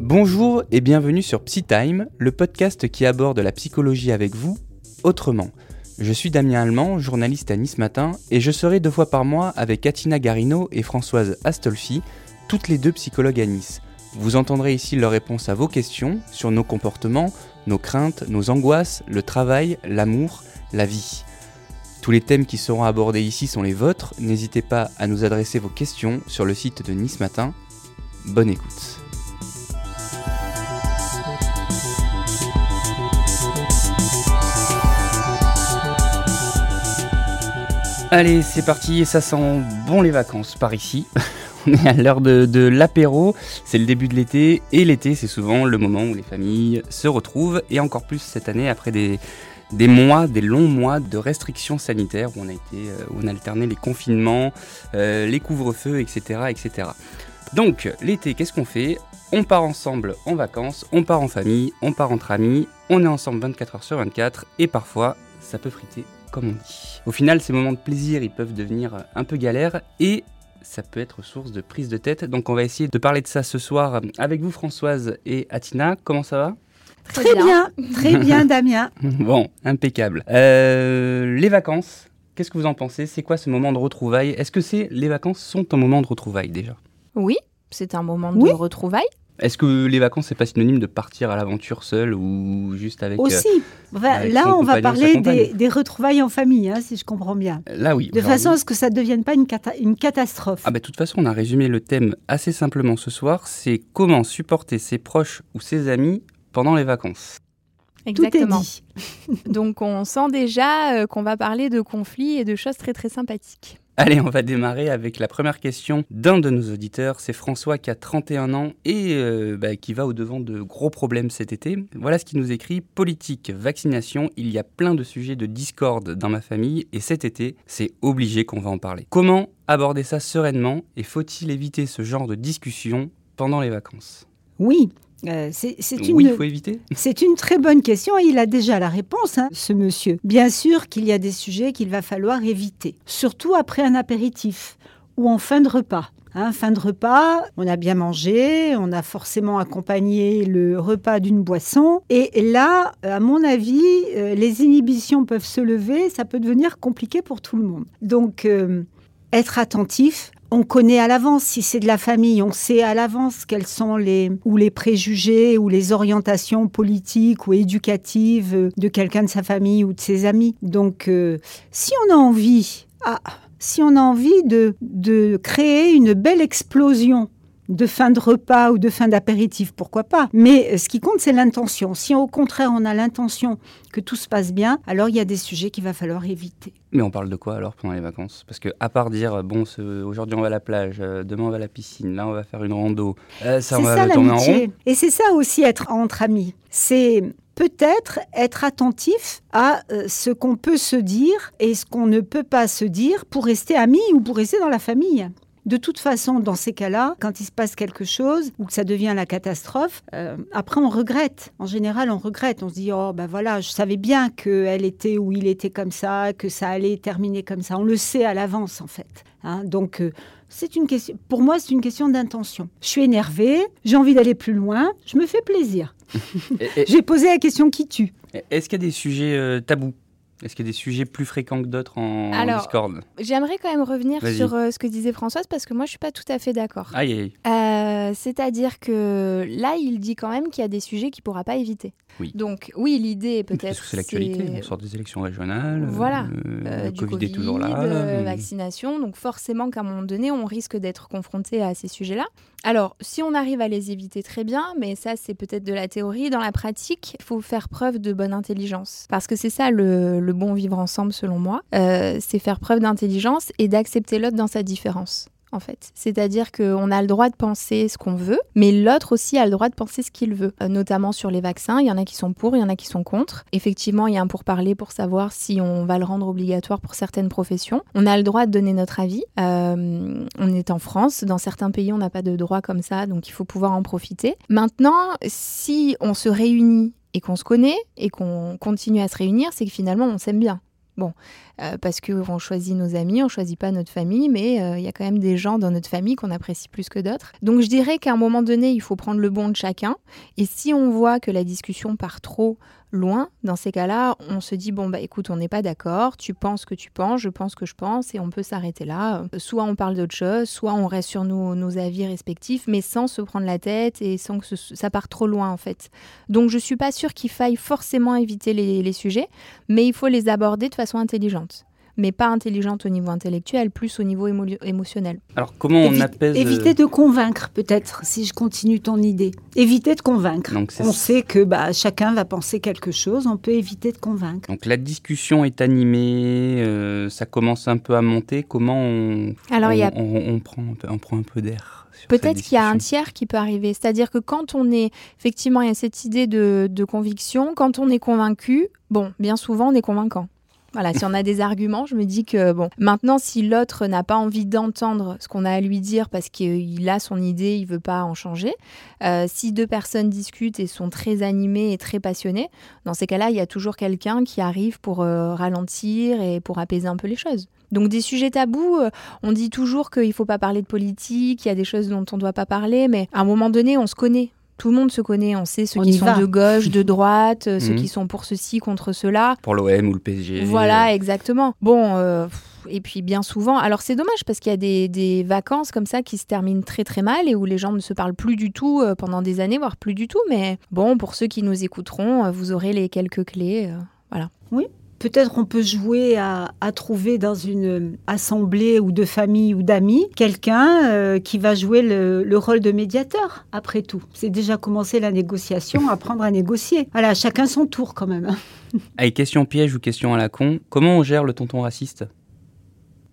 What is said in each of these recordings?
Bonjour et bienvenue sur PsyTime, le podcast qui aborde la psychologie avec vous autrement. Je suis Damien Allemand, journaliste à Nice Matin, et je serai deux fois par mois avec Katina Garino et Françoise Astolfi, toutes les deux psychologues à Nice. Vous entendrez ici leurs réponses à vos questions sur nos comportements, nos craintes, nos angoisses, le travail, l'amour, la vie. Tous les thèmes qui seront abordés ici sont les vôtres, n'hésitez pas à nous adresser vos questions sur le site de Nice Matin. Bonne écoute. Allez, c'est parti, et ça sent bon les vacances par ici. On est à l'heure de, l'apéro, c'est le début de l'été, et l'été c'est souvent le moment où les familles se retrouvent, et encore plus cette année après des, des mois, des longs mois de restrictions sanitaires où on a été, euh, où on a alterné les confinements, euh, les couvre-feux, etc., etc. Donc l'été, qu'est-ce qu'on fait? On part ensemble en vacances, on part en famille, on part entre amis, on est ensemble 24 heures sur 24, et parfois ça peut friter comme on dit. Au final, ces moments de plaisir, ils peuvent devenir un peu galères et ça peut être source de prise de tête. Donc on va essayer de parler de ça ce soir avec vous Françoise et Atina. Comment ça va? Très, bien. très bien Damien. bon, impeccable. Euh, les vacances, qu'est-ce que vous en pensez? C'est quoi ce moment de retrouvailles? Est-ce que c'est les vacances sont un moment de retrouvailles déjà? Oui, c'est un moment de retrouvailles. Est-ce que les vacances, c'est pas synonyme de partir à l'aventure seul ou juste avec. Aussi. Euh, là, on va parler des, retrouvailles en famille, hein, si je comprends bien. Là, oui. De façon à ce que ça ne devienne pas une, une catastrophe. Ah, bah, de toute façon, on a résumé le thème assez simplement ce soir c'est comment supporter ses proches ou ses amis pendant les vacances. Exactement. Donc, on sent déjà euh, qu'on va parler de conflits et de choses très, très sympathiques. Allez, on va démarrer avec la première question d'un de nos auditeurs. C'est François qui a 31 ans et euh, bah, qui va au-devant de gros problèmes cet été. Voilà ce qu'il nous écrit. Politique, vaccination, il y a plein de sujets de discorde dans ma famille et cet été, c'est obligé qu'on va en parler. Comment aborder ça sereinement et faut-il éviter ce genre de discussion pendant les vacances? Oui, euh, c'est une, il faut éviter. C'est une très bonne question et il a déjà la réponse, hein, ce monsieur. Bien sûr qu'il y a des sujets qu'il va falloir éviter, surtout après un apéritif ou en fin de repas. Hein, fin de repas, on a bien mangé, on a forcément accompagné le repas d'une boisson. Et là, à mon avis, euh, les inhibitions peuvent se lever, ça peut devenir compliqué pour tout le monde. Donc, euh, être attentif, on connaît à l'avance si c'est de la famille, on sait à l'avance quels sont les ou les préjugés ou les orientations politiques ou éducatives de quelqu'un de sa famille ou de ses amis. Donc euh, si on a envie ah, si on a envie de, de créer une belle explosion de fin de repas ou de fin d'apéritif, pourquoi pas. Mais ce qui compte, c'est l'intention. Si au contraire, on a l'intention que tout se passe bien, alors il y a des sujets qu'il va falloir éviter. Mais on parle de quoi alors pendant les vacances? Parce que à part dire, bon, aujourd'hui on va à la plage, euh, demain on va à la piscine, là on va faire une rando, euh, ça on va tourner en rond. Et c'est ça aussi être entre amis. C'est peut-être être attentif à euh, ce qu'on peut se dire et ce qu'on ne peut pas se dire pour rester amis ou pour rester dans la famille. De toute façon, dans ces cas-là, quand il se passe quelque chose ou que ça devient la catastrophe, euh, après on regrette. En général, on regrette. On se dit oh ben voilà, je savais bien qu'elle était ou il était comme ça, que ça allait terminer comme ça. On le sait à l'avance en fait. Hein. Donc euh, c'est une question. Pour moi, c'est une question d'intention. Je suis énervée, j'ai envie d'aller plus loin, je me fais plaisir. j'ai posé la question qui tue? Est-ce qu'il y a des sujets euh, tabous? Est-ce qu'il y a des sujets plus fréquents que d'autres en, Alors, Discord? J'aimerais quand même revenir sur euh, ce que disait Françoise parce que moi je suis pas tout à fait d'accord. Aïe, aïe. Euh, c'est-à-dire que là il dit quand même qu'il y a des sujets qu'il pourra pas éviter. Oui. Donc oui l'idée peut-être. Parce que c'est l'actualité, on sort des élections régionales. Voilà. Euh, du Covid, est toujours là. vaccination, donc forcément qu'à un moment donné on risque d'être confronté à ces sujets-là. Alors si on arrive à les éviter très bien, mais ça c'est peut-être de la théorie. Dans la pratique, il faut faire preuve de bonne intelligence parce que c'est ça le bon vivre ensemble, selon moi, euh, c'est faire preuve d'intelligence et d'accepter l'autre dans sa différence. En fait. C'est-à-dire qu'on a le droit de penser ce qu'on veut, mais l'autre aussi a le droit de penser ce qu'il veut. Euh, notamment sur les vaccins, il y en a qui sont pour, il y en a qui sont contre. Effectivement, il y a un pourparler pour savoir si on va le rendre obligatoire pour certaines professions. On a le droit de donner notre avis. Euh, on est en France, dans certains pays, on n'a pas de droit comme ça, donc il faut pouvoir en profiter. Maintenant, si on se réunit et qu'on se connaît et qu'on continue à se réunir, c'est que finalement on s'aime bien. Bon, euh, parce qu'on choisit nos amis, on choisit pas notre famille, mais euh, il y a quand même des gens dans notre famille qu'on apprécie plus que d'autres. Donc je dirais qu'à un moment donné, il faut prendre le bon de chacun. Et si on voit que la discussion part trop loin, dans ces cas-là, on se dit bon bah écoute, on n'est pas d'accord, tu penses que tu penses, je pense que je pense, et on peut s'arrêter là. Soit on parle d'autre chose, soit on reste sur nos, avis respectifs, mais sans se prendre la tête et sans que ça parte trop loin en fait. Donc je suis pas sûre qu'il faille forcément éviter les sujets, mais il faut les aborder de façon intelligente mais pas intelligente au niveau intellectuel, plus au niveau émo émotionnel. Alors comment on apaise Éviter de convaincre peut-être, si je continue ton idée. Éviter de convaincre. Donc, on sait que bah, chacun va penser quelque chose, on peut éviter de convaincre. Donc la discussion est animée, euh, ça commence un peu à monter. Comment on, Alors, on, y a... on, prend, on prend un peu d'air Peut-être qu'il y a un tiers qui peut arriver. C'est-à-dire que quand on est, effectivement, il y a cette idée de, de conviction, quand on est convaincu, bon, bien souvent, on est convaincant. Voilà, si on a des arguments, je me dis que bon, maintenant si l'autre n'a pas envie d'entendre ce qu'on a à lui dire parce qu'il a son idée, il veut pas en changer, euh, si deux personnes discutent et sont très animées et très passionnées, dans ces cas-là, il y a toujours quelqu'un qui arrive pour euh, ralentir et pour apaiser un peu les choses. Donc des sujets tabous, euh, on dit toujours qu'il ne faut pas parler de politique, il y a des choses dont on ne doit pas parler, mais à un moment donné, on se connaît. Tout le monde se connaît, on sait ceux qui sont de gauche, de droite, euh, ceux mhm. qui sont pour ceci, contre cela. Pour l'OM ou le PSG. Voilà, exactement. Bon, euh, et puis bien souvent, alors c'est dommage parce qu'il y a des, vacances comme ça qui se terminent très très mal et où les gens ne se parlent plus du tout euh, pendant des années, voire plus du tout. Mais bon, pour ceux qui nous écouteront, vous aurez les quelques clés. voilà. Oui, Peut-être on peut jouer à, trouver dans une assemblée ou de famille ou d'amis quelqu'un euh, qui va jouer le, rôle de médiateur, après tout. C'est déjà commencé la négociation, apprendre à négocier. Voilà, chacun son tour quand même. Allez, question piège ou question à la con, comment on gère le tonton raciste?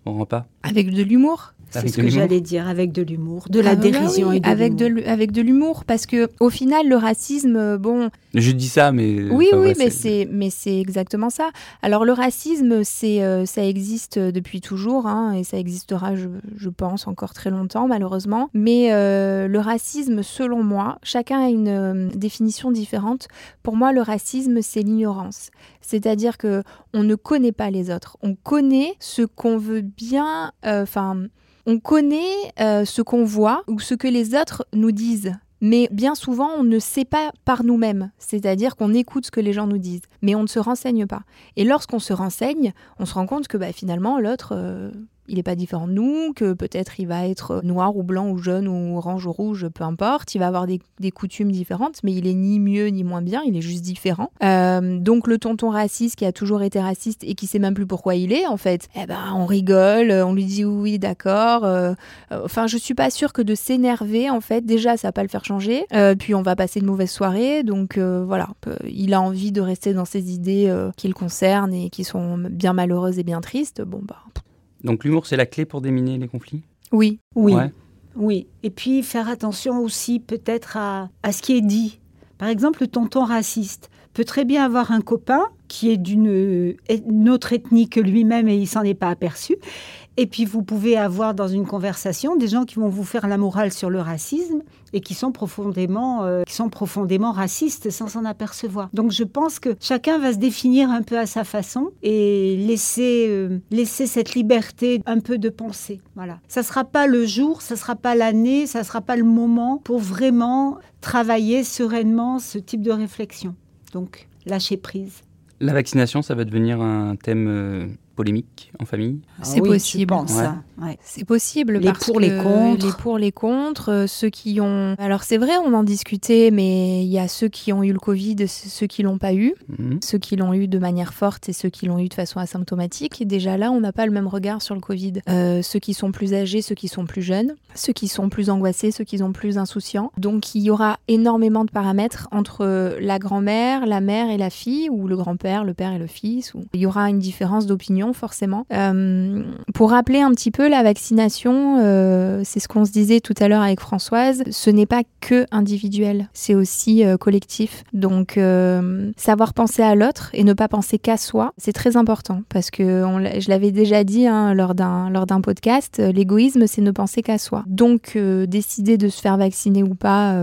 On rend pas Avec de l'humour? C'est ce que j'allais dire, avec de l'humour, de la ah, dérision et de avec de avec de l'humour, parce que au final, le racisme, euh, bon. Je dis ça, mais. Oui, oui, mais c'est mais c'est exactement ça. Alors le racisme, c'est euh, ça existe depuis toujours, hein, et ça existera, je, je, pense, encore très longtemps, malheureusement. Mais euh, le racisme, selon moi, chacun a une définition différente. Pour moi, le racisme, c'est l'ignorance. C'est-à-dire que on ne connaît pas les autres. On connaît ce qu'on veut bien, enfin on connaît euh, ce qu'on voit ou ce que les autres nous disent. Mais bien souvent, on ne sait pas par nous-mêmes, c'est-à-dire qu'on écoute ce que les gens nous disent, mais on ne se renseigne pas. Et lorsqu'on se renseigne, on se rend compte que bah, finalement, l'autre, euh, il n'est pas différent de nous, que peut-être il va être noir ou blanc ou jaune ou orange ou rouge, peu importe. Il va avoir des, coutumes différentes, mais il est ni mieux ni moins bien, il est juste différent. Euh, donc le tonton raciste qui a toujours été raciste et qui sait même plus pourquoi il est, en fait, eh ben on rigole, on lui dit oui, d'accord. Euh, enfin, je suis pas sûre que de s'énerver, en fait, déjà ça va pas le faire changer. Euh, puis on va passer une mauvaise soirée, donc voilà, il a envie de rester dans ses idées qui le concernent et qui sont bien malheureuses et bien tristes. Bon bah donc l'humour, c'est la clé pour déminer les conflits? Oui. Oui. Oui. Et puis faire attention aussi peut-être à, à, ce qui est dit. Par exemple, le tonton raciste peut très bien avoir un copain qui est d'une autre ethnie que lui-même et il s'en est pas aperçu. Et puis vous pouvez avoir dans une conversation des gens qui vont vous faire la morale sur le racisme et qui sont profondément, euh, qui sont profondément racistes sans s'en apercevoir. Donc je pense que chacun va se définir un peu à sa façon et laisser, euh, laisser cette liberté un peu de penser. Voilà. Ça sera pas le jour, ça sera pas l'année, ça sera pas le moment pour vraiment travailler sereinement ce type de réflexion. Donc lâcher prise. La vaccination, ça va devenir un thème euh, polémique en famille ah C'est possible. C'est possible. Les pour, les contre. Les pour, les contre. Euh, ceux qui ont. Alors, c'est vrai, on en discutait, mais il y a ceux qui ont eu le Covid, ceux qui l'ont pas eu. Mhm. Ceux qui l'ont eu de manière forte et ceux qui l'ont eu de façon asymptomatique. Et déjà là, on n'a pas le même regard sur le Covid. Euh, ceux qui sont plus âgés, ceux qui sont plus jeunes, ceux qui sont plus angoissés, ceux qui sont plus insouciants. Donc, il y aura énormément de paramètres entre la grand-mère, la mère et la fille, ou le grand-père, le père et le fils. Ou... Il y aura une différence d'opinion, forcément. Euh, pour rappeler un petit peu la vaccination, euh, c'est ce qu'on se disait tout à l'heure avec Françoise, ce n'est pas que individuel, c'est aussi euh, collectif. Donc savoir penser à l'autre et ne pas penser qu'à soi, c'est très important parce que je l'avais déjà dit hein, lors d'un podcast, l'égoïsme c'est ne penser qu'à soi. Donc décider de se faire vacciner ou pas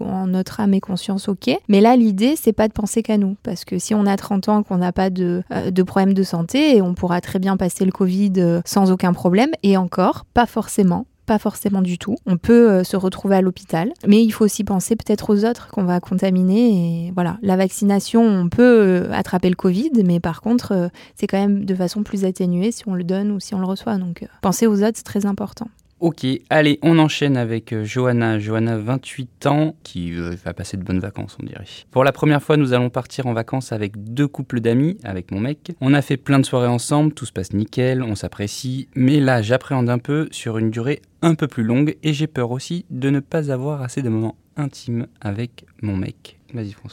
en notre âme et conscience, ok. Mais là l'idée c'est pas de penser qu'à nous parce que si on a 30 ans qu'on n'a pas de de problème de santé, on pourra très bien passer le Covid sans aucun problème et encore pas forcément pas forcément du tout. On peut euh, se retrouver à l'hôpital, mais il faut aussi penser peut-être aux autres qu'on va contaminer. Et voilà, la vaccination, on peut euh, attraper le Covid, mais par contre, euh, c'est quand même de façon plus atténuée si on le donne ou si on le reçoit. Donc, penser aux autres, c'est très important. Ok, allez, on enchaîne avec euh, Johanna. Johanna, 28 ans, qui euh, va passer de bonnes vacances, on dirait. Pour la première fois, nous allons partir en vacances avec deux couples d'amis, avec mon mec. On a fait plein de soirées ensemble, tout se passe nickel, on s'apprécie. Mais là, j'appréhende un peu sur une durée un peu plus longue et j'ai peur aussi de ne pas avoir assez de moments intimes avec mon mec.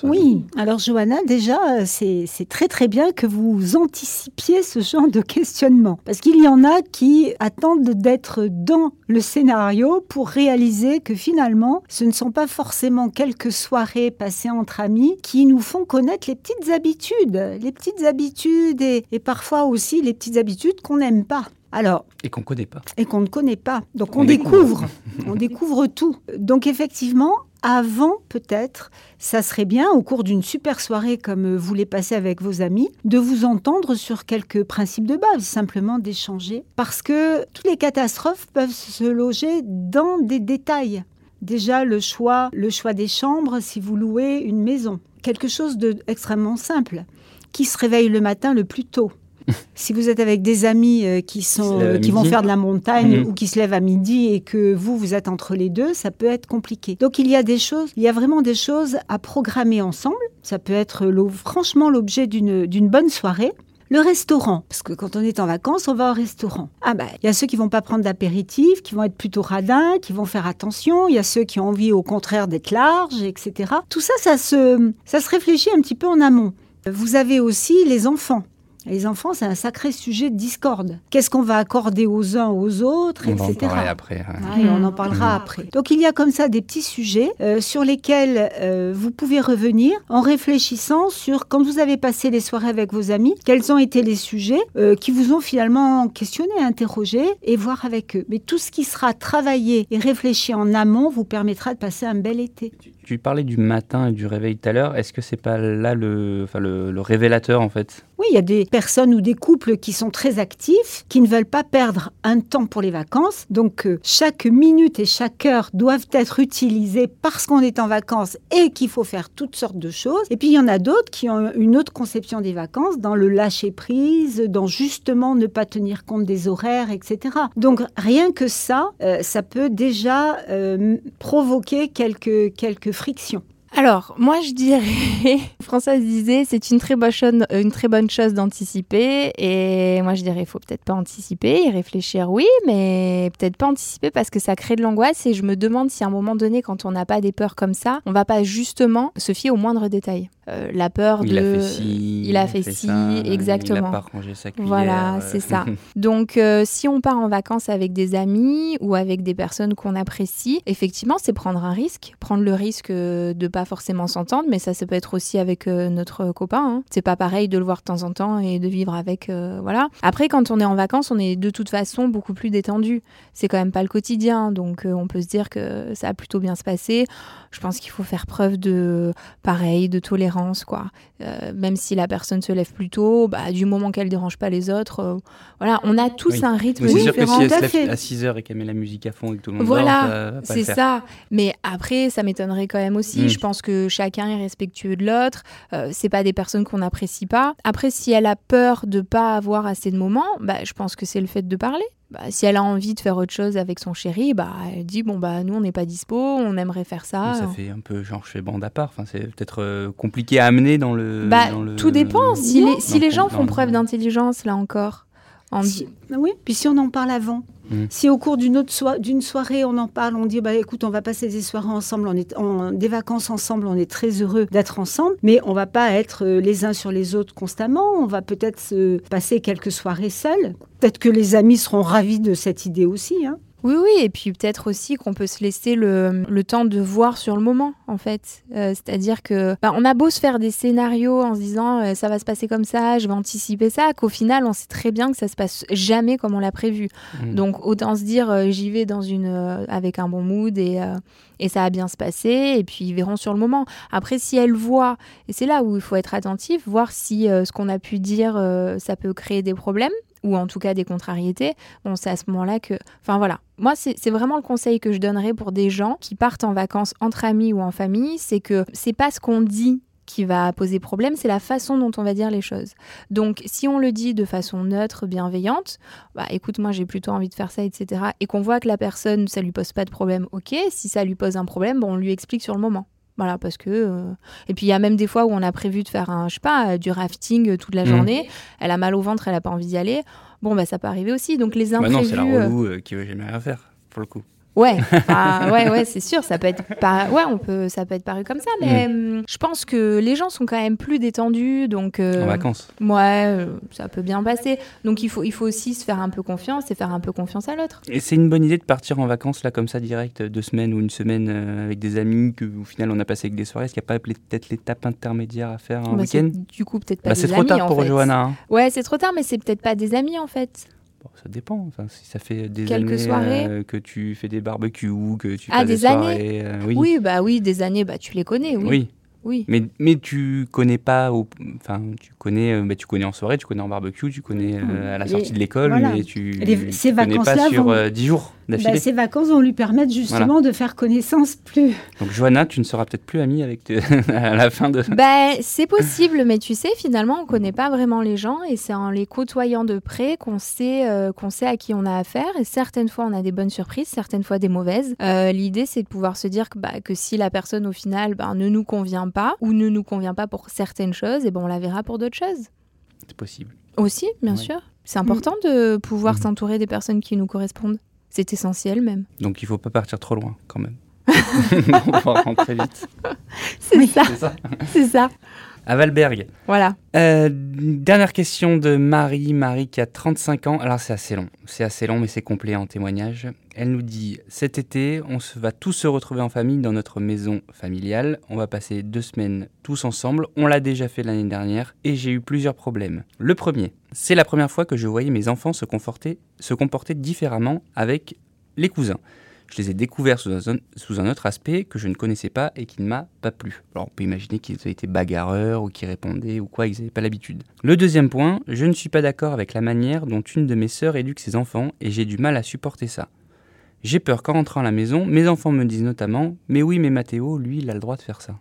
Oui, alors Johanna, déjà, c'est très très bien que vous anticipiez ce genre de questionnement. Parce qu'il y en a qui attendent d'être dans le scénario pour réaliser que finalement, ce ne sont pas forcément quelques soirées passées entre amis qui nous font connaître les petites habitudes, les petites habitudes et, et parfois aussi les petites habitudes qu'on n'aime pas. Alors, et qu'on ne connaît pas. Et qu'on ne connaît pas. Donc on, découvre, on découvre tout. Donc effectivement, avant peut-être, ça serait bien, au cours d'une super soirée comme vous les passez avec vos amis, de vous entendre sur quelques principes de base, simplement d'échanger. Parce que toutes les catastrophes peuvent se loger dans des détails. Déjà, le choix, le choix des chambres si vous louez une maison. Quelque chose d'extrêmement simple. Qui se réveille le matin le plus tôt si vous êtes avec des amis euh, qui, sont, euh, qui vont faire de la montagne mhm. ou qui se lèvent à midi et que vous, vous êtes entre les deux, ça peut être compliqué. Donc il y a des choses, il y a vraiment des choses à programmer ensemble. Ça peut être franchement l'objet d'une bonne soirée. Le restaurant, parce que quand on est en vacances, on va au restaurant. Ah bah, il y a ceux qui vont pas prendre d'apéritif, qui vont être plutôt radins, qui vont faire attention. Il y a ceux qui ont envie, au contraire, d'être larges, etc. Tout ça, ça se, ça se réfléchit un petit peu en amont. Vous avez aussi les enfants. Les enfants, c'est un sacré sujet de discorde. Qu'est-ce qu'on va accorder aux uns, aux autres, on etc. En après, on en parlera après. Donc il y a comme ça des petits sujets euh, sur lesquels euh, vous pouvez revenir en réfléchissant sur quand vous avez passé les soirées avec vos amis, quels ont été les sujets euh, qui vous ont finalement questionné, interrogé et voir avec eux. Mais tout ce qui sera travaillé et réfléchi en amont vous permettra de passer un bel été. Tu parlais du matin et du réveil tout à l'heure. Est-ce que c'est pas là le, enfin le, le révélateur en fait? Oui, il y a des personnes ou des couples qui sont très actifs, qui ne veulent pas perdre un temps pour les vacances. Donc euh, chaque minute et chaque heure doivent être utilisées parce qu'on est en vacances et qu'il faut faire toutes sortes de choses. Et puis il y en a d'autres qui ont une autre conception des vacances, dans le lâcher prise, dans justement ne pas tenir compte des horaires, etc. Donc rien que ça, euh, ça peut déjà euh, provoquer quelques quelques friction alors, moi je dirais, Françoise disait, c'est une très bonne chose, d'anticiper. Et moi je dirais, il faut peut-être pas anticiper, y réfléchir, oui, mais peut-être pas anticiper parce que ça crée de l'angoisse. Et je me demande si à un moment donné, quand on n'a pas des peurs comme ça, on va pas justement se fier au moindre détail. Euh, la peur il de. A fait ci, il a fait, ci, exactement. Il n'a pas rangé sa cuillère. Voilà, c'est ça. Donc, euh, si on part en vacances avec des amis ou avec des personnes qu'on apprécie, effectivement, c'est prendre un risque. Prendre le risque euh, de pas forcément s'entendre, mais ça, ça peut être aussi avec notre copain. Hein. C'est pas pareil de le voir de temps en temps et de vivre avec. voilà. Après, quand on est en vacances, on est de toute façon beaucoup plus détendu. C'est quand même pas le quotidien, donc on peut se dire que ça a plutôt bien se passer. Je pense qu'il faut faire preuve de, pareil, de tolérance quoi. Euh, même si la personne se lève plus tôt, bah, du moment qu'elle dérange pas les autres, euh, voilà, on a tous un rythme oui, différent. Sûr que si elle se lève à 6 heures et qu'elle met la musique à fond et que tout le monde voilà, c'est ça. Mais après, ça m'étonnerait quand même aussi. Mm. Je pense que chacun est respectueux de l'autre. Euh, c'est pas des personnes qu'on n'apprécie pas. Après, si elle a peur de pas avoir assez de moments, bah, je pense que c'est le fait de parler. Bah, si elle a envie de faire autre chose avec son chéri, bah, elle dit bon bah nous on n'est pas dispo, on aimerait faire ça. ça fait un peu genre je fais bande à part. Enfin, c'est peut-être euh, compliqué à amener dans le. Bah, tout dépend. Si les, si les gens font preuve d'intelligence là encore. En Si- oui, puis si on en parle avant. Mm. Si au cours d'une autre d'une soirée on en parle, on dit bah écoute on va passer des soirées ensemble, on est des vacances ensemble, on est très heureux d'être ensemble, mais on va pas être euh, les uns sur les autres constamment. On va peut-être se passer quelques soirées seuls. Peut-être que les amis seront ravis de cette idée aussi. hein. Oui, oui, et puis peut-être aussi qu'on peut se laisser le, le temps de voir sur le moment, en fait. Euh, C'est-à-dire que bah, on a beau se faire des scénarios en se disant euh, ça va se passer comme ça, je vais anticiper ça, qu'au final on sait très bien que ça se passe jamais comme on l'a prévu. Mm. Donc autant se dire euh, j'y vais dans une avec un bon mood et et ça va bien se passer et puis ils verront sur le moment. Après si elle voit et c'est là où il faut être attentif, voir si ce qu'on a pu dire ça peut créer des problèmes ou en tout cas des contrariétés. Bon, c'est à ce moment-là que enfin voilà. Moi c'est vraiment le conseil que je donnerais pour des gens qui partent en vacances entre amis ou en famille, c'est que c'est pas ce qu'on dit qui va poser problème, c'est la façon dont on va dire les choses. Donc, si on le dit de façon neutre, bienveillante, bah écoute, moi j'ai plutôt envie de faire ça, etc. Et qu'on voit que la personne, ça lui pose pas de problème, ok. Si ça lui pose un problème, bon, on lui explique sur le moment. Voilà, parce que. euh, Et puis il y a même des fois où on a prévu de faire un, je sais pas, euh, du rafting euh, toute la Mhm. journée. Elle a mal au ventre, elle a pas envie d'y aller. Bon, bah ça peut arriver aussi. Donc les Bah imprévus. non, c'est la euh, relou euh, qui veut jamais rien faire, pour le coup. Ouais, ouais, ouais, c'est sûr, ça peut être pas, ouais, on peut, ça peut être paru comme ça, mais hum, je pense que les gens sont quand même plus détendus, donc euh, En vacances. ouais, euh, ça peut bien passer. Donc il faut, il faut aussi se faire un peu confiance et faire un peu confiance à l'autre. Et c'est une bonne idée de partir en vacances là comme ça direct, deux semaines ou une semaine euh, avec des amis que au final on a passé avec des soirées. Est-ce qu'il n'y a pas peut-être l'étape intermédiaire à faire un Bah, week-end? du coup peut-être pas bah, C'est trop tard pour fait. Johanna. hein. Ouais, c'est trop tard, mais c'est peut-être pas des amis en fait. Bon, ça dépend. Enfin, si ça fait des Quelques années soirées. euh, que tu fais des barbecues, que tu Ah, passes des, des années soirées. euh, oui. Oui. bah oui, des années, bah tu les connais, oui. Oui. Oui. Mais, mais tu connais pas, au- enfin tu connais, euh, bah, tu connais en soirée, tu connais en barbecue, tu connais euh, à la Les- sortie de l'école, voilà. mais tu, Les- tu ces connais pas vacances-là sur vont- euh, 10 jours Bah, d'affilée. ces vacances vont lui permettre justement de faire connaissance plus. Donc Johanna, tu ne seras peut-être plus amie avec tes- à la fin de. Ben, c'est possible, mais tu sais, finalement, on connaît pas vraiment les gens et c'est en les côtoyant de près qu'on sait, euh, qu'on sait à qui on a affaire. Et certaines fois, on a des bonnes surprises, certaines fois des mauvaises. Euh, L'idée, c'est de pouvoir se dire que, bah, que si la personne, au final, ben, ne nous convient pas ou ne nous convient pas pour certaines choses, et ben, on la verra pour d'autres choses. C'est possible. Aussi, bien Ouais. sûr. C'est important de pouvoir Mhm. s'entourer des personnes qui nous correspondent. C'est essentiel même. Donc il faut pas partir trop loin quand même. on va rentrer vite. C'est ça, C'est ça. c'est ça. À Valberg. Voilà. Euh, dernière question de Marie. Marie qui a 35 ans. Alors c'est assez long. C'est assez long mais c'est complet en témoignage. Elle nous dit Cet été, on va tous se retrouver en famille dans notre maison familiale. On va passer deux semaines tous ensemble. On l'a déjà fait l'année dernière et j'ai eu plusieurs problèmes. Le premier, c'est la première fois que je voyais mes enfants se comporter, différemment avec les cousins. Je les ai découverts sous un, autre aspect que je ne connaissais pas et qui ne m'a pas plu. Alors on peut imaginer qu'ils avaient été bagarreurs ou qu'ils répondaient ou quoi, ils n'avaient pas l'habitude. Le deuxième point, je ne suis pas d'accord avec la manière dont une de mes sœurs éduque ses enfants et j'ai du mal à supporter ça. J'ai peur qu'en rentrant à la maison, mes enfants me disent notamment Mais oui, mais Mathéo, lui, il a le droit de faire ça.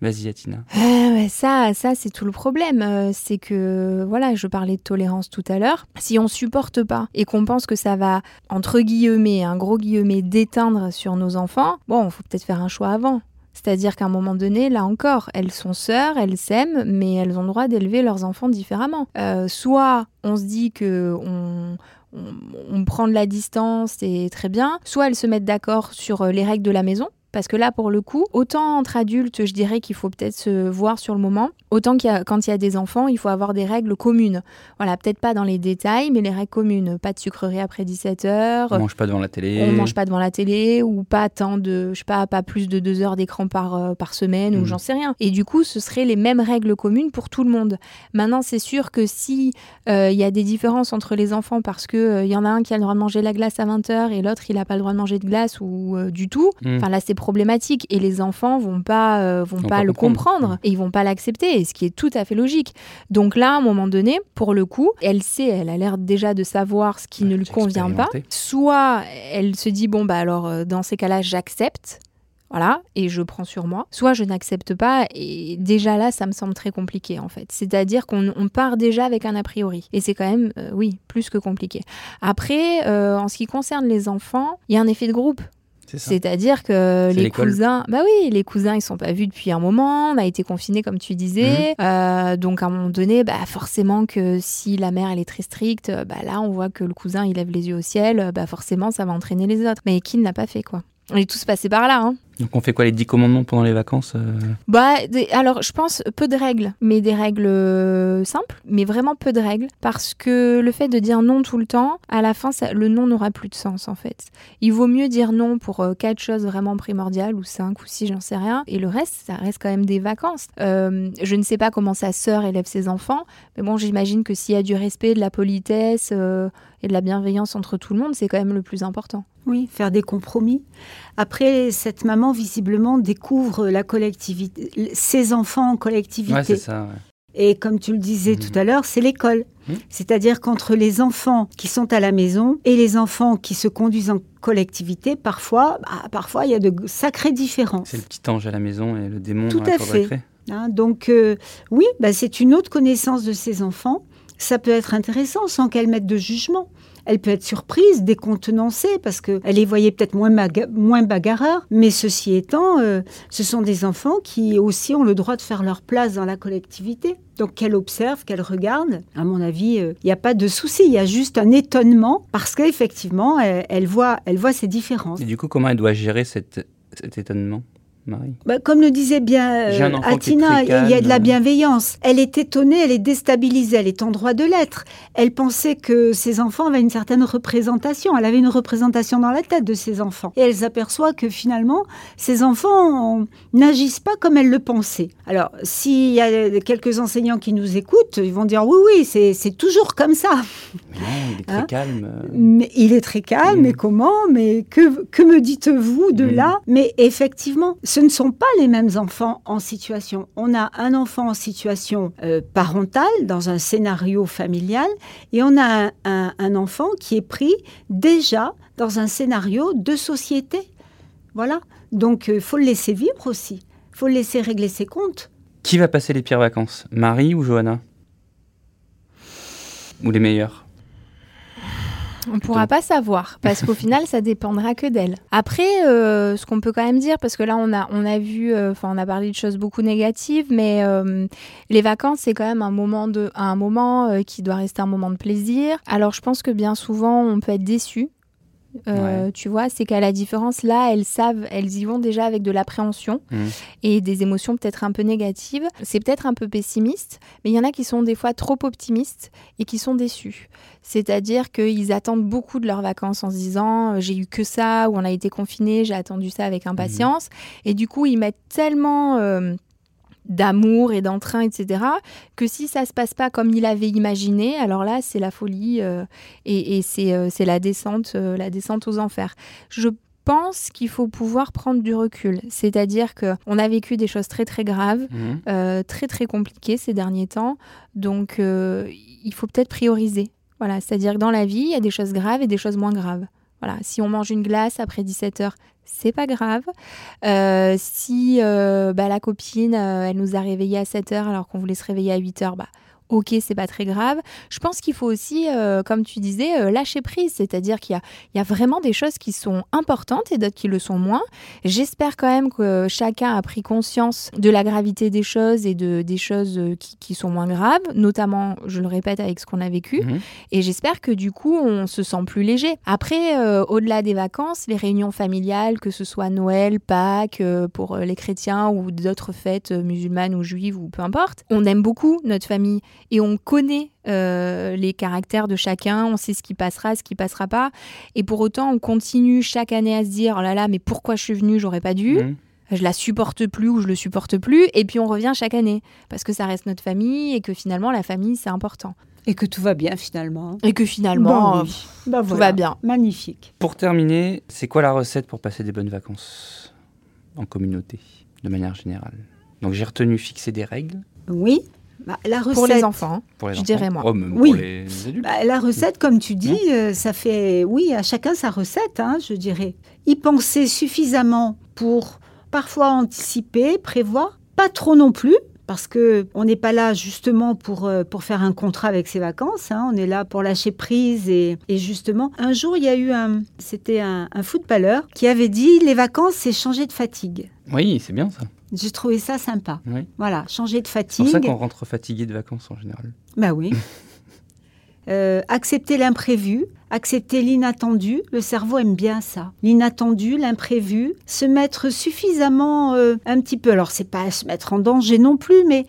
Vas-y, Atina. Ouais, ça, ça c'est tout le problème. Euh, c'est que, voilà, je parlais de tolérance tout à l'heure. Si on supporte pas et qu'on pense que ça va, entre guillemets, un gros guillemet, déteindre sur nos enfants, bon, faut peut-être faire un choix avant. C'est-à-dire qu'à un moment donné, là encore, elles sont sœurs, elles s'aiment, mais elles ont le droit d'élever leurs enfants différemment. Euh, soit on se dit que on, on, prend de la distance et très bien, soit elles se mettent d'accord sur euh, les règles de la maison. Parce que là, pour le coup, autant entre adultes, je dirais qu'il faut peut-être se voir sur le moment, autant qu'il y a, quand il y a des enfants, il faut avoir des règles communes. Voilà, peut-être pas dans les détails, mais les règles communes. Pas de sucrerie après 17 heures, On mange pas devant la télé. on mange pas devant la télé, ou pas tant de, je sais pas, pas plus de deux heures d'écran par, euh, par semaine, ou Mhm. j'en sais rien. Et du coup, ce seraient les mêmes règles communes pour tout le monde. Maintenant, c'est sûr que si euh, il y a des différences entre les enfants parce que euh, y en a un qui a le droit de manger la glace à 20h et l'autre il a pas le droit de manger de glace ou du tout, Mm. Enfin là, c'est problématique et les enfants vont pas euh, vont, pas, pas le comprendre. comprendre et ils vont pas l'accepter, ce qui est tout à fait logique. Donc là, à un moment donné, pour le coup, elle sait, elle a l'air déjà de savoir ce qui ne lui convient pas. Soit elle se dit bon bah alors euh, dans ces cas-là, j'accepte. Voilà, et je prends sur moi. Soit je n'accepte pas, et déjà là, ça me semble très compliqué en fait. C'est-à-dire qu'on on part déjà avec un a priori. Et c'est quand même, euh, oui, plus que compliqué. Après, euh, en ce qui concerne les enfants, il y a un effet de groupe. C'est-à-dire que les cousins, bah oui, les cousins ils sont pas vus depuis un moment, on a été confinés comme tu disais, mhm. euh, donc à un moment donné, bah forcément que si la mère elle est très stricte, bah là on voit que le cousin il lève les yeux au ciel, bah forcément ça va entraîner les autres. Mais qui ne l'a pas fait quoi On est tous passés par là. Hein. Donc on fait quoi les 10 commandements pendant les vacances euh Bah alors je pense peu de règles, mais des règles euh, simples, mais vraiment peu de règles parce que le fait de dire non tout le temps, à la fin le non n'aura plus de sens en fait. Il vaut mieux dire non pour euh, quatre choses vraiment primordiales ou cinq ou six, j'en sais rien, et le reste ça reste quand même des vacances. je ne sais pas comment sa sœur élève ses enfants, mais bon j'imagine que s'il y a du respect, de la politesse et de la bienveillance entre tout le monde, c'est quand même le plus important. Oui, faire des compromis. Après, cette maman, visiblement, découvre la collectivité, ses enfants en collectivité. Ouais, c'est ça. Et comme tu le disais mmh. tout à l'heure, c'est l'école. Mmh. C'est-à-dire qu'entre les enfants qui sont à la maison et les enfants qui se conduisent en collectivité, parfois, bah, parfois il y a de sacrées différences. C'est le petit ange à la maison et le démon tout la à fait. Hein, donc euh, oui, bah, c'est une autre connaissance de ses enfants. Ça peut être intéressant sans qu'elle mette de jugement elle peut être surprise, décontenancée, parce qu'elle les voyait peut-être moins, moins bagarreurs. Mais ceci étant, euh, ce sont des enfants qui aussi ont le droit de faire leur place dans la collectivité. Donc qu'elle observe, qu'elle regarde, à mon avis, il euh, n'y a pas de souci, il y a juste un étonnement parce qu'effectivement, elle, voit, elle voit ces différences. Et du coup, comment elle doit gérer cet étonnement? Bah, comme le disait bien euh, Atina, il y a de la bienveillance. Elle est étonnée, elle est déstabilisée, elle est en droit de l'être. Elle pensait que ses enfants avaient une certaine représentation. Elle avait une représentation dans la tête de ses enfants. Et elle s'aperçoit que finalement, ses enfants n'agissent pas comme elle le pensait. Alors, s'il y a quelques enseignants qui nous écoutent, ils vont dire oui, oui, c'est toujours comme ça. Mais non, il est très hein calme. Mais il est très calme, mais mm. comment? Mais que, que me dites-vous de mm. là? Mais effectivement, ce ne sont pas les mêmes enfants en situation. On a un enfant en situation euh, parentale, dans un scénario familial, et on a un, enfant qui est pris déjà dans un scénario de société. Voilà. Donc, il euh, faut le laisser vivre aussi. Faut le laisser régler ses comptes. Qui va passer les pires vacances? Marie ou Johanna? Ou les meilleures on ne pourra pas savoir parce qu'au final, ça dépendra que d'elle. Après, euh, ce qu'on peut quand même dire, parce que là, on a, on a vu, euh, enfin, on a parlé de choses beaucoup négatives, mais euh, les vacances, c'est quand même un moment de, un moment qui doit rester un moment de plaisir. Alors, je pense que bien souvent, on peut être déçu euh, tu vois, c'est qu'à la différence, là, elles savent, elles y vont déjà avec de l'appréhension mmh. et des émotions peut-être un peu négatives. C'est peut-être un peu pessimiste, mais il y en a qui sont des fois trop optimistes et qui sont déçus. C'est-à-dire qu'ils attendent beaucoup de leurs vacances en se disant euh, j'ai eu que ça ou on a été confiné, j'ai attendu ça avec impatience. Mmh. Et du coup, ils mettent tellement euh, d'amour et d'entrain, etc., que si ça se passe pas comme il avait imaginé, alors là, c'est la folie euh, et, euh, c'est la descente, euh, la descente aux enfers. Je pense qu'il faut pouvoir prendre du recul, c'est-à-dire que on a vécu des choses très très graves, mmh. très très compliquées ces derniers temps, donc il faut peut-être prioriser. Voilà, c'est-à-dire que dans la vie, il y a des choses graves et des choses moins graves. Voilà, si on mange une glace après 17 heures, c'est pas grave. Euh, si euh, bah, la copine, euh, elle nous a réveillés à 7 heures alors qu'on voulait se réveiller à 8 heures, bah, ok, c'est pas très grave. Je pense qu'il faut aussi, euh, comme tu disais, euh, lâcher prise, c'est-à-dire qu'il y, a, vraiment des choses qui sont importantes et d'autres qui le sont moins. J'espère quand même que chacun a pris conscience de la gravité des choses et de, des choses euh, qui, sont moins graves, notamment, je le répète, avec ce qu'on a vécu. Mhm. Et j'espère que du coup, on se sent plus léger. Après, au-delà des vacances, les réunions familiales, que ce soit Noël, Pâques, pour les chrétiens ou d'autres fêtes musulmanes ou juives ou peu importe, on aime beaucoup notre famille et on connaît euh, les caractères de chacun, on sait ce qui passera, ce qui passera pas. Et pour autant, on continue chaque année à se dire oh là là, mais pourquoi je suis venue, j'aurais pas dû? Mmh. Je la supporte plus ou je le supporte plus. Et puis on revient chaque année parce que ça reste notre famille et que finalement la famille c'est important. Et que tout va bien finalement. Et que finalement bah tout va bien. Magnifique. Pour terminer, c'est quoi la recette pour passer des bonnes vacances en communauté, de manière générale? Donc j'ai retenu fixer des règles. Oui. Bah, la recette, pour les enfants, pour les je dirais moi. Oui. Pour les adultes. Bah, la recette, comme tu dis, euh, ça fait, oui, à chacun sa recette, hein, je dirais. Y penser suffisamment pour parfois anticiper, prévoir, pas trop non plus, parce que on n'est pas là justement pour, euh, pour faire un contrat avec ses vacances, hein. on est là pour lâcher prise et, et, justement, un jour, il y a eu un, c'était un, un footballeur qui avait dit les vacances, c'est changer de fatigue. Oui, c'est bien ça. J'ai trouvé ça sympa. Oui. Voilà, changer de C'est fatigue. pour ça qu'on rentre fatigué de vacances en général. Bah oui. Euh, accepter l'imprévu, accepter l'inattendu. Le cerveau aime bien ça. L'inattendu, l'imprévu. Se mettre suffisamment euh, un petit peu. Alors, c'est pas se mettre en danger non plus, mais,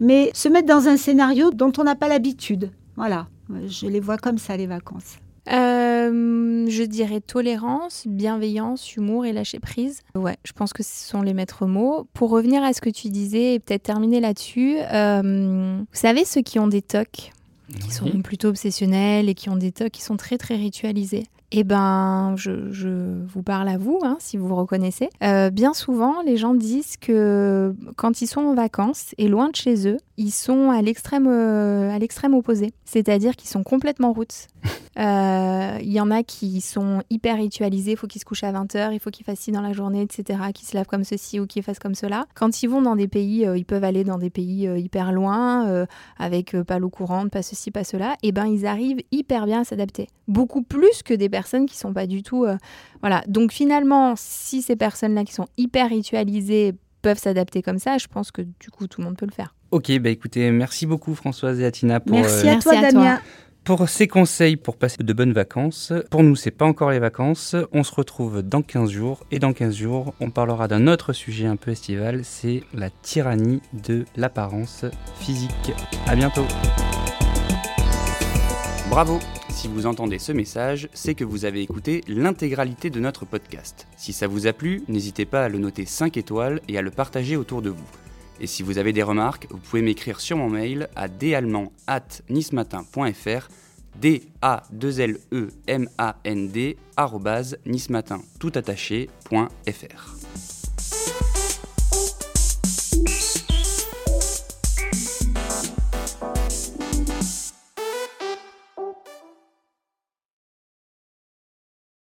mais se mettre dans un scénario dont on n'a pas l'habitude. Voilà. Je les vois comme ça, les vacances. Euh, je dirais tolérance, bienveillance, humour et lâcher prise. Ouais, je pense que ce sont les maîtres mots. Pour revenir à ce que tu disais et peut-être terminer là-dessus, euh, vous savez ceux qui ont des tocs qui sont plutôt obsessionnels et qui ont des tocs qui sont très très ritualisés. Eh ben, je, je vous parle à vous, hein, si vous vous reconnaissez. Euh, bien souvent, les gens disent que quand ils sont en vacances et loin de chez eux, ils sont à l'extrême euh, à l'extrême opposé. C'est-à-dire qu'ils sont complètement routes. Euh, Il y en a qui sont hyper ritualisés, il faut qu'ils se couchent à 20h, il faut qu'ils fassent ci dans la journée, etc., qu'ils se lavent comme ceci ou qu'ils fassent comme cela. Quand ils vont dans des pays, ils peuvent aller dans des pays hyper loin, avec pas l'eau courante, pas ceci, pas cela, et ben ils arrivent hyper bien à s'adapter. Beaucoup plus que des personnes qui sont pas du tout... euh, voilà. Donc finalement, si ces personnes-là qui sont hyper ritualisées peuvent s'adapter comme ça, je pense que du coup tout le monde peut le faire. Ok, bah écoutez, merci beaucoup Françoise et Atina pour, Merci euh, à Merci toi, à toi. Damien. pour ces conseils pour passer de bonnes vacances. Pour nous, c'est pas encore les vacances. On se retrouve dans 15 jours. Et dans 15 jours, on parlera d'un autre sujet un peu estival, c'est la tyrannie de l'apparence physique. À bientôt Bravo Si vous entendez ce message, c'est que vous avez écouté l'intégralité de notre podcast. Si ça vous a plu, n'hésitez pas à le noter 5 étoiles et à le partager autour de vous. Et si vous avez des remarques, vous pouvez m'écrire sur mon mail à dallemand@nismatin.fr d a 2 l e a n d nismatin tout.